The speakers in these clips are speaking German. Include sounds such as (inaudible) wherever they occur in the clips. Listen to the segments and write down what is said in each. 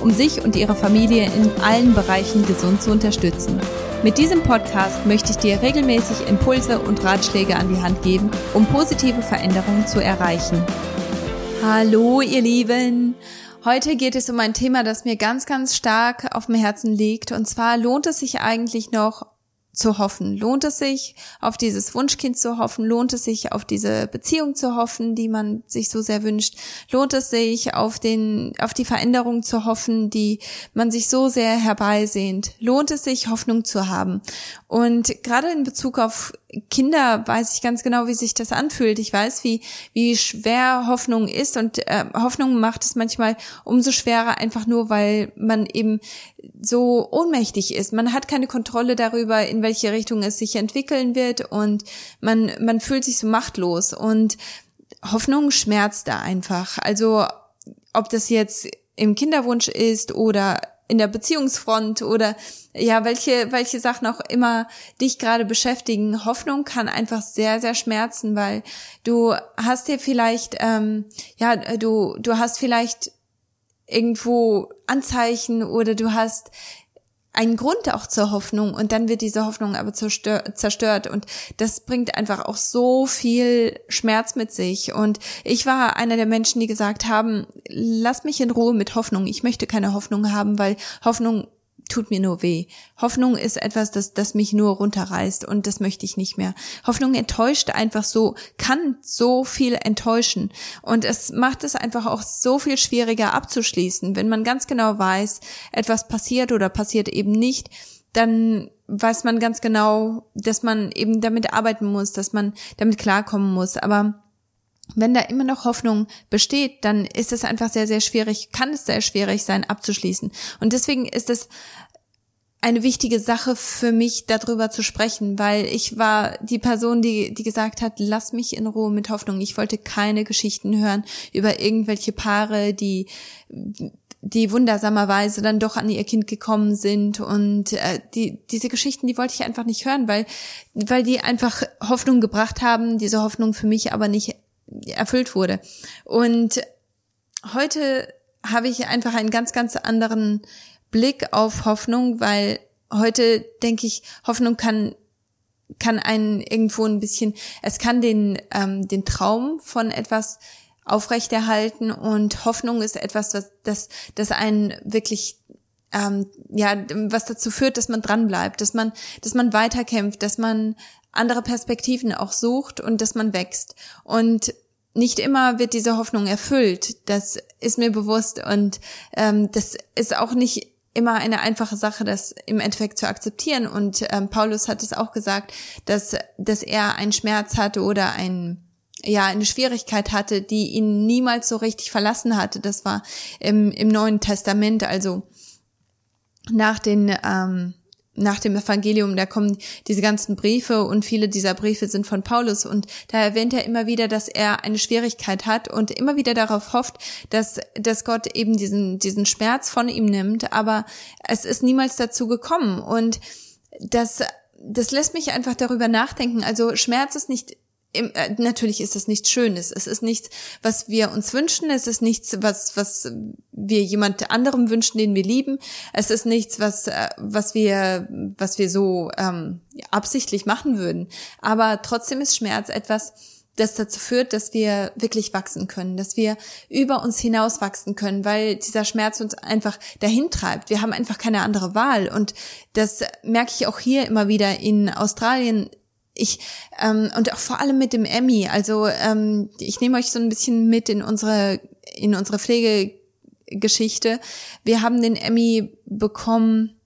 um sich und ihre Familie in allen Bereichen gesund zu unterstützen. Mit diesem Podcast möchte ich dir regelmäßig Impulse und Ratschläge an die Hand geben, um positive Veränderungen zu erreichen. Hallo, ihr Lieben! Heute geht es um ein Thema, das mir ganz, ganz stark auf dem Herzen liegt. Und zwar lohnt es sich eigentlich noch, zu hoffen? Lohnt es sich, auf dieses Wunschkind zu hoffen? Lohnt es sich, auf diese Beziehung zu hoffen, die man sich so sehr wünscht? Lohnt es sich, auf den, auf die Veränderung zu hoffen, die man sich so sehr herbeisehnt? Lohnt es sich, Hoffnung zu haben? Und gerade in Bezug auf Kinder weiß ich ganz genau, wie sich das anfühlt. Ich weiß, wie, wie schwer Hoffnung ist und äh, Hoffnung macht es manchmal umso schwerer, einfach nur, weil man eben so ohnmächtig ist. Man hat keine Kontrolle darüber, in welche Richtung es sich entwickeln wird und man, man fühlt sich so machtlos und Hoffnung schmerzt da einfach. Also, ob das jetzt im Kinderwunsch ist oder in der Beziehungsfront oder ja, welche, welche Sachen auch immer dich gerade beschäftigen. Hoffnung kann einfach sehr, sehr schmerzen, weil du hast dir vielleicht, ähm, ja, du, du hast vielleicht irgendwo Anzeichen oder du hast einen Grund auch zur Hoffnung und dann wird diese Hoffnung aber zerstört und das bringt einfach auch so viel Schmerz mit sich und ich war einer der Menschen, die gesagt haben, lass mich in Ruhe mit Hoffnung. Ich möchte keine Hoffnung haben, weil Hoffnung tut mir nur weh. Hoffnung ist etwas, das, das mich nur runterreißt und das möchte ich nicht mehr. Hoffnung enttäuscht einfach so, kann so viel enttäuschen und es macht es einfach auch so viel schwieriger abzuschließen. Wenn man ganz genau weiß, etwas passiert oder passiert eben nicht, dann weiß man ganz genau, dass man eben damit arbeiten muss, dass man damit klarkommen muss. Aber wenn da immer noch Hoffnung besteht, dann ist es einfach sehr, sehr schwierig, kann es sehr schwierig sein, abzuschließen. Und deswegen ist es eine wichtige Sache für mich, darüber zu sprechen, weil ich war die Person, die, die gesagt hat, lass mich in Ruhe mit Hoffnung. Ich wollte keine Geschichten hören über irgendwelche Paare, die die wundersamerweise dann doch an ihr Kind gekommen sind und äh, die diese Geschichten, die wollte ich einfach nicht hören, weil weil die einfach Hoffnung gebracht haben, diese Hoffnung für mich aber nicht erfüllt wurde. Und heute habe ich einfach einen ganz, ganz anderen Blick auf Hoffnung, weil heute denke ich, Hoffnung kann kann einen irgendwo ein bisschen, es kann den ähm, den Traum von etwas aufrechterhalten und Hoffnung ist etwas, das das, das einen wirklich ähm, ja was dazu führt, dass man dran bleibt, dass man dass man weiterkämpft, dass man andere Perspektiven auch sucht und dass man wächst. Und nicht immer wird diese Hoffnung erfüllt. Das ist mir bewusst und ähm, das ist auch nicht immer eine einfache Sache, das im Endeffekt zu akzeptieren. Und ähm, Paulus hat es auch gesagt, dass dass er einen Schmerz hatte oder ein ja eine Schwierigkeit hatte, die ihn niemals so richtig verlassen hatte. Das war im, im Neuen Testament, also nach den ähm, nach dem Evangelium, da kommen diese ganzen Briefe und viele dieser Briefe sind von Paulus. Und da erwähnt er immer wieder, dass er eine Schwierigkeit hat und immer wieder darauf hofft, dass, dass Gott eben diesen, diesen Schmerz von ihm nimmt, aber es ist niemals dazu gekommen. Und das, das lässt mich einfach darüber nachdenken. Also Schmerz ist nicht im, äh, natürlich ist das nichts Schönes. Es ist nichts, was wir uns wünschen. Es ist nichts, was, was wir jemand anderem wünschen, den wir lieben. Es ist nichts, was, äh, was wir, was wir so ähm, absichtlich machen würden. Aber trotzdem ist Schmerz etwas, das dazu führt, dass wir wirklich wachsen können, dass wir über uns hinaus wachsen können, weil dieser Schmerz uns einfach dahin treibt. Wir haben einfach keine andere Wahl. Und das merke ich auch hier immer wieder in Australien ich ähm, und auch vor allem mit dem Emmy. Also ähm, ich nehme euch so ein bisschen mit in unsere in unsere Pflegegeschichte. Wir haben den Emmy bekommen.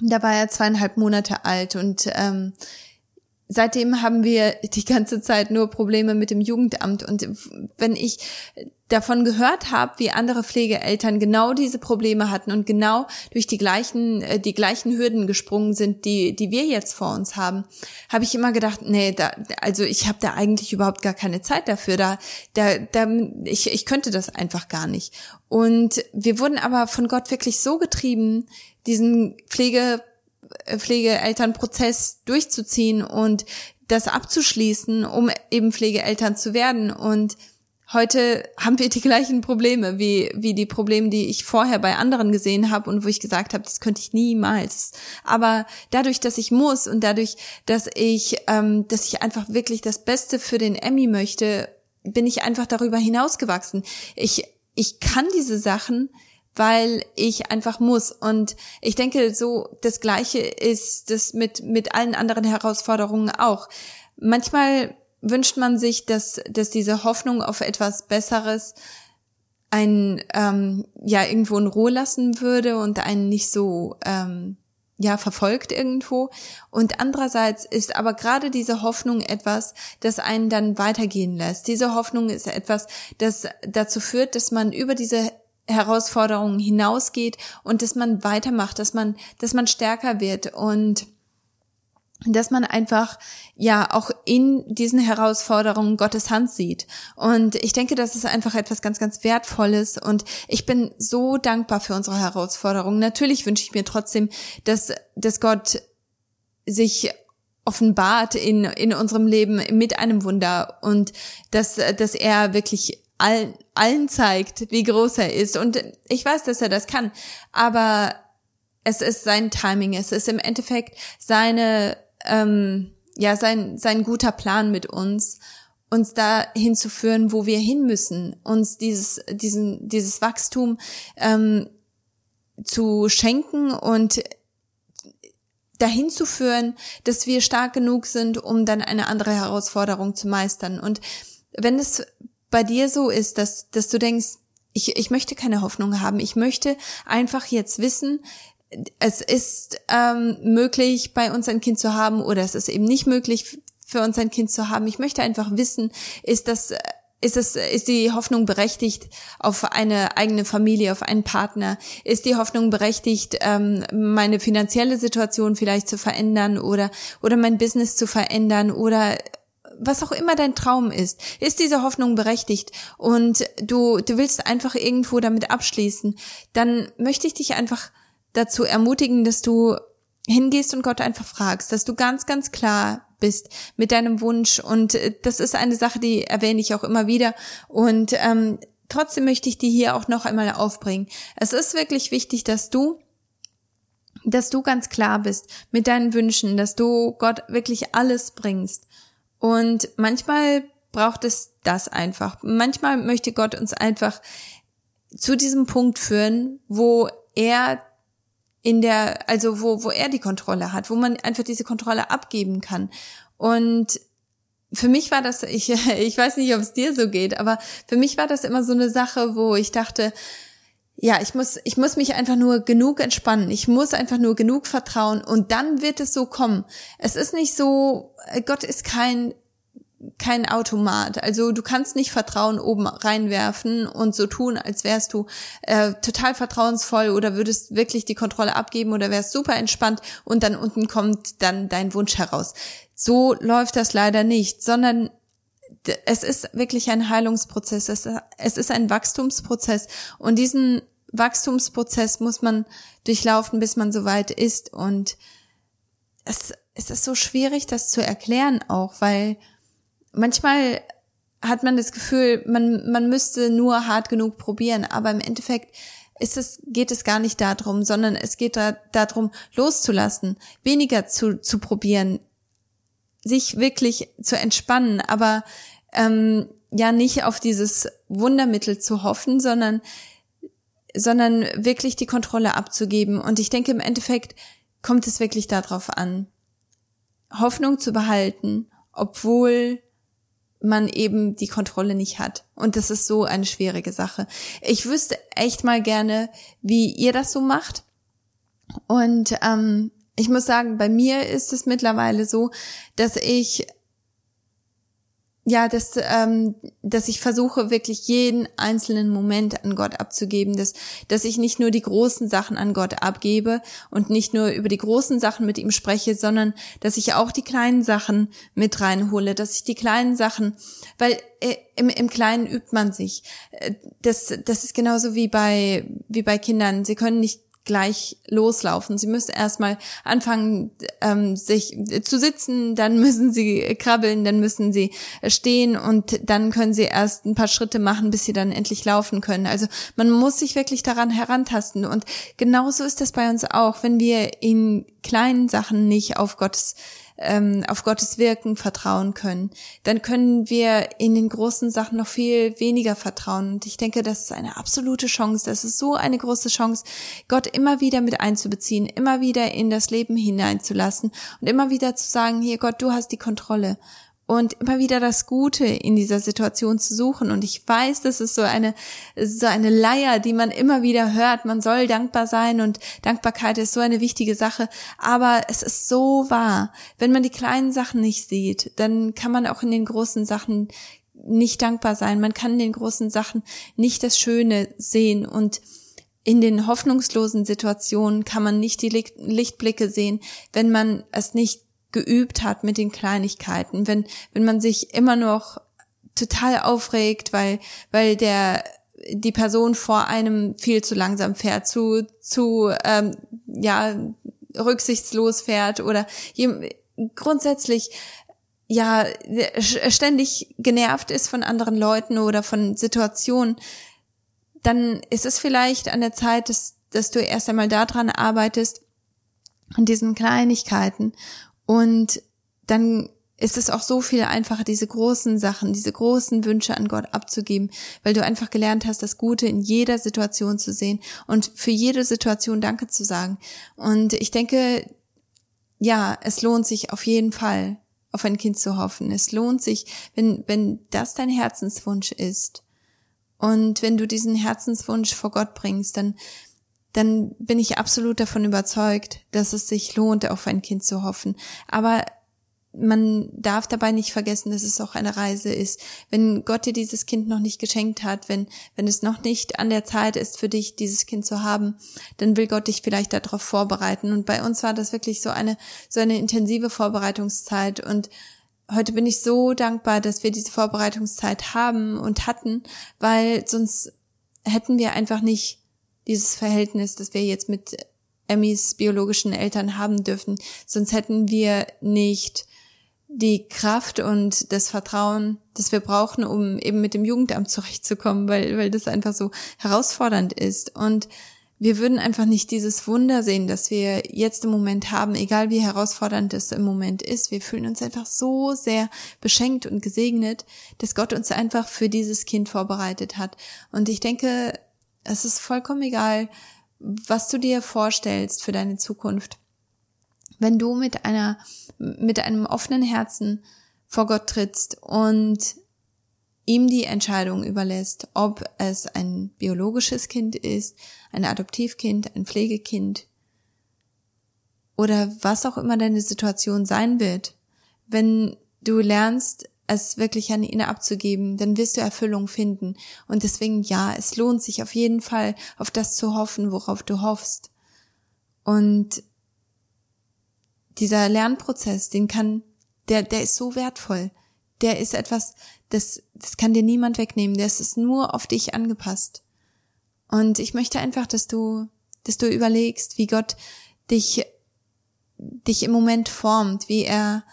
Da war er zweieinhalb Monate alt und ähm, seitdem haben wir die ganze Zeit nur Probleme mit dem Jugendamt. Und wenn ich davon gehört habe, wie andere Pflegeeltern genau diese Probleme hatten und genau durch die gleichen, äh, die gleichen Hürden gesprungen sind, die, die wir jetzt vor uns haben, habe ich immer gedacht, nee, da, also ich habe da eigentlich überhaupt gar keine Zeit dafür. Da, da, da ich, ich könnte das einfach gar nicht. Und wir wurden aber von Gott wirklich so getrieben, diesen Pflege Pflegeelternprozess durchzuziehen und das abzuschließen, um eben Pflegeeltern zu werden. Und heute haben wir die gleichen Probleme wie, wie die Probleme, die ich vorher bei anderen gesehen habe und wo ich gesagt habe, das könnte ich niemals. Aber dadurch, dass ich muss und dadurch, dass ich, ähm, dass ich einfach wirklich das Beste für den Emmy möchte, bin ich einfach darüber hinausgewachsen. Ich, ich kann diese Sachen, weil ich einfach muss. Und ich denke, so das Gleiche ist das mit, mit allen anderen Herausforderungen auch. Manchmal wünscht man sich, dass, dass diese Hoffnung auf etwas Besseres einen ähm, ja irgendwo in Ruhe lassen würde und einen nicht so ähm, ja verfolgt irgendwo und andererseits ist aber gerade diese Hoffnung etwas, das einen dann weitergehen lässt. Diese Hoffnung ist etwas, das dazu führt, dass man über diese Herausforderungen hinausgeht und dass man weitermacht, dass man, dass man stärker wird und dass man einfach ja auch in diesen Herausforderungen Gottes Hand sieht. Und ich denke, das ist einfach etwas ganz, ganz Wertvolles. Und ich bin so dankbar für unsere Herausforderungen. Natürlich wünsche ich mir trotzdem, dass, dass Gott sich offenbart in, in unserem Leben mit einem Wunder und dass, dass er wirklich allen, allen zeigt, wie groß er ist. Und ich weiß, dass er das kann. Aber es ist sein Timing. Es ist im Endeffekt seine, ähm, ja, sein, sein guter Plan mit uns, uns da hinzuführen, wo wir hin müssen, uns dieses, diesen, dieses Wachstum ähm, zu schenken und dahin zu führen, dass wir stark genug sind, um dann eine andere Herausforderung zu meistern. Und wenn es bei dir so ist, dass, dass du denkst, ich, ich möchte keine Hoffnung haben, ich möchte einfach jetzt wissen, es ist ähm, möglich, bei uns ein Kind zu haben oder es ist eben nicht möglich, für uns ein Kind zu haben. Ich möchte einfach wissen, ist das ist es, ist die Hoffnung berechtigt auf eine eigene Familie, auf einen Partner? Ist die Hoffnung berechtigt, ähm, meine finanzielle Situation vielleicht zu verändern oder, oder mein Business zu verändern oder was auch immer dein Traum ist, ist diese Hoffnung berechtigt und du, du willst einfach irgendwo damit abschließen, dann möchte ich dich einfach dazu ermutigen, dass du hingehst und Gott einfach fragst, dass du ganz, ganz klar bist mit deinem Wunsch. Und das ist eine Sache, die erwähne ich auch immer wieder. Und ähm, trotzdem möchte ich die hier auch noch einmal aufbringen. Es ist wirklich wichtig, dass du dass du ganz klar bist mit deinen Wünschen, dass du Gott wirklich alles bringst. Und manchmal braucht es das einfach. Manchmal möchte Gott uns einfach zu diesem Punkt führen, wo er in der, also wo, wo er die Kontrolle hat, wo man einfach diese Kontrolle abgeben kann. Und für mich war das, (laughs) ich, ich weiß nicht, ob es dir so geht, aber für mich war das immer so eine Sache, wo ich dachte, ja, ich muss, ich muss mich einfach nur genug entspannen. Ich muss einfach nur genug vertrauen und dann wird es so kommen. Es ist nicht so, Gott ist kein kein Automat. Also du kannst nicht Vertrauen oben reinwerfen und so tun, als wärst du äh, total vertrauensvoll oder würdest wirklich die Kontrolle abgeben oder wärst super entspannt und dann unten kommt dann dein Wunsch heraus. So läuft das leider nicht, sondern es ist wirklich ein Heilungsprozess, es, es ist ein Wachstumsprozess und diesen Wachstumsprozess muss man durchlaufen, bis man soweit ist und es, es ist so schwierig, das zu erklären auch, weil manchmal hat man das Gefühl, man, man müsste nur hart genug probieren, aber im Endeffekt ist es, geht es gar nicht darum, sondern es geht da, darum, loszulassen, weniger zu, zu probieren, sich wirklich zu entspannen, aber ähm, ja nicht auf dieses Wundermittel zu hoffen, sondern sondern wirklich die Kontrolle abzugeben. Und ich denke, im Endeffekt kommt es wirklich darauf an. Hoffnung zu behalten, obwohl man eben die Kontrolle nicht hat. Und das ist so eine schwierige Sache. Ich wüsste echt mal gerne, wie ihr das so macht. Und ähm, ich muss sagen, bei mir ist es mittlerweile so, dass ich ja, dass, ähm, dass ich versuche, wirklich jeden einzelnen Moment an Gott abzugeben, dass, dass ich nicht nur die großen Sachen an Gott abgebe und nicht nur über die großen Sachen mit ihm spreche, sondern dass ich auch die kleinen Sachen mit reinhole, dass ich die kleinen Sachen, weil äh, im, im Kleinen übt man sich. Äh, das, das ist genauso wie bei, wie bei Kindern. Sie können nicht gleich loslaufen. Sie müssen erstmal anfangen, ähm, sich zu sitzen, dann (laughs) müssen sie krabbeln, dann müssen sie stehen und dann können sie erst ein paar Schritte machen, bis sie dann endlich laufen können. Also man muss sich wirklich daran herantasten. Und genauso ist das bei uns auch, wenn wir in kleinen Sachen nicht auf Gottes ähm, auf Gottes Wirken vertrauen können, dann können wir in den großen Sachen noch viel weniger vertrauen. Und ich denke, das ist eine absolute Chance. Das ist so eine große Chance, Gott immer wieder mit einzubeziehen, immer wieder in das Leben hineinzulassen und immer wieder zu sagen, hier Gott, du hast die Kontrolle und immer wieder das Gute in dieser Situation zu suchen. Und ich weiß, das ist so eine, so eine Leier, die man immer wieder hört. Man soll dankbar sein und Dankbarkeit ist so eine wichtige Sache. Aber es ist so wahr. Wenn man die kleinen Sachen nicht sieht, dann kann man auch in den großen Sachen nicht dankbar sein. Man kann in den großen Sachen nicht das Schöne sehen und in den hoffnungslosen Situationen kann man nicht die Lichtblicke sehen, wenn man es nicht geübt hat mit den Kleinigkeiten, wenn, wenn man sich immer noch total aufregt, weil, weil der, die Person vor einem viel zu langsam fährt, zu, zu, ähm, ja, rücksichtslos fährt oder grundsätzlich ja ständig genervt ist von anderen Leuten oder von Situationen, dann ist es vielleicht an der Zeit, dass, dass du erst einmal daran arbeitest, an diesen Kleinigkeiten und dann ist es auch so viel einfacher, diese großen Sachen, diese großen Wünsche an Gott abzugeben, weil du einfach gelernt hast, das Gute in jeder Situation zu sehen und für jede Situation Danke zu sagen. Und ich denke, ja, es lohnt sich auf jeden Fall, auf ein Kind zu hoffen. Es lohnt sich, wenn, wenn das dein Herzenswunsch ist und wenn du diesen Herzenswunsch vor Gott bringst, dann dann bin ich absolut davon überzeugt, dass es sich lohnt, auf ein Kind zu hoffen. Aber man darf dabei nicht vergessen, dass es auch eine Reise ist. Wenn Gott dir dieses Kind noch nicht geschenkt hat, wenn, wenn es noch nicht an der Zeit ist für dich, dieses Kind zu haben, dann will Gott dich vielleicht darauf vorbereiten. Und bei uns war das wirklich so eine, so eine intensive Vorbereitungszeit. Und heute bin ich so dankbar, dass wir diese Vorbereitungszeit haben und hatten, weil sonst hätten wir einfach nicht dieses Verhältnis, das wir jetzt mit Emmys biologischen Eltern haben dürfen. Sonst hätten wir nicht die Kraft und das Vertrauen, das wir brauchen, um eben mit dem Jugendamt zurechtzukommen, weil, weil das einfach so herausfordernd ist. Und wir würden einfach nicht dieses Wunder sehen, das wir jetzt im Moment haben, egal wie herausfordernd es im Moment ist. Wir fühlen uns einfach so sehr beschenkt und gesegnet, dass Gott uns einfach für dieses Kind vorbereitet hat. Und ich denke, es ist vollkommen egal, was du dir vorstellst für deine Zukunft. Wenn du mit einer, mit einem offenen Herzen vor Gott trittst und ihm die Entscheidung überlässt, ob es ein biologisches Kind ist, ein Adoptivkind, ein Pflegekind oder was auch immer deine Situation sein wird. Wenn du lernst, es wirklich an ihn abzugeben, dann wirst du Erfüllung finden. Und deswegen ja, es lohnt sich auf jeden Fall, auf das zu hoffen, worauf du hoffst. Und dieser Lernprozess, den kann, der, der ist so wertvoll. Der ist etwas, das, das kann dir niemand wegnehmen. Der ist nur auf dich angepasst. Und ich möchte einfach, dass du, dass du überlegst, wie Gott dich, dich im Moment formt, wie er,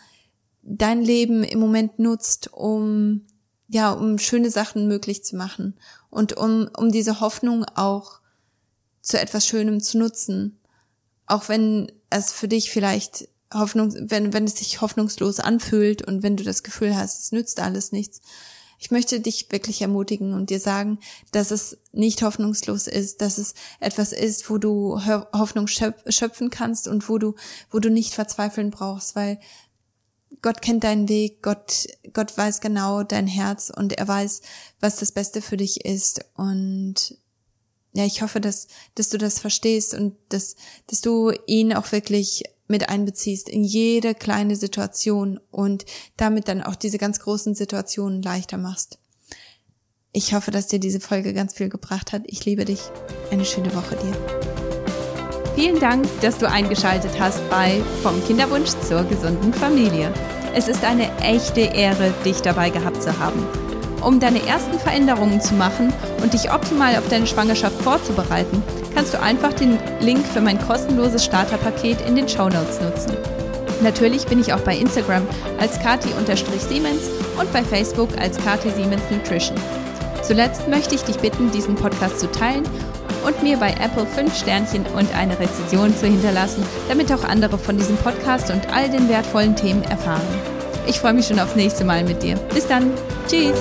dein Leben im Moment nutzt, um ja, um schöne Sachen möglich zu machen und um, um diese Hoffnung auch zu etwas Schönem zu nutzen. Auch wenn es für dich vielleicht Hoffnung, wenn, wenn es sich hoffnungslos anfühlt und wenn du das Gefühl hast, es nützt alles nichts. Ich möchte dich wirklich ermutigen und dir sagen, dass es nicht hoffnungslos ist, dass es etwas ist, wo du Hoffnung schöpfen kannst und wo du, wo du nicht verzweifeln brauchst, weil Gott kennt deinen Weg, Gott, Gott weiß genau dein Herz und er weiß, was das Beste für dich ist. Und ja, ich hoffe, dass, dass du das verstehst und dass, dass du ihn auch wirklich mit einbeziehst in jede kleine Situation und damit dann auch diese ganz großen Situationen leichter machst. Ich hoffe, dass dir diese Folge ganz viel gebracht hat. Ich liebe dich. Eine schöne Woche dir. Vielen Dank, dass du eingeschaltet hast bei Vom Kinderwunsch zur gesunden Familie. Es ist eine echte Ehre, dich dabei gehabt zu haben. Um deine ersten Veränderungen zu machen und dich optimal auf deine Schwangerschaft vorzubereiten, kannst du einfach den Link für mein kostenloses Starterpaket in den Show Notes nutzen. Natürlich bin ich auch bei Instagram als kati-siemens und bei Facebook als Kati Siemens Nutrition. Zuletzt möchte ich dich bitten, diesen Podcast zu teilen und mir bei Apple 5 Sternchen und eine Rezension zu hinterlassen, damit auch andere von diesem Podcast und all den wertvollen Themen erfahren. Ich freue mich schon aufs nächste Mal mit dir. Bis dann. Tschüss.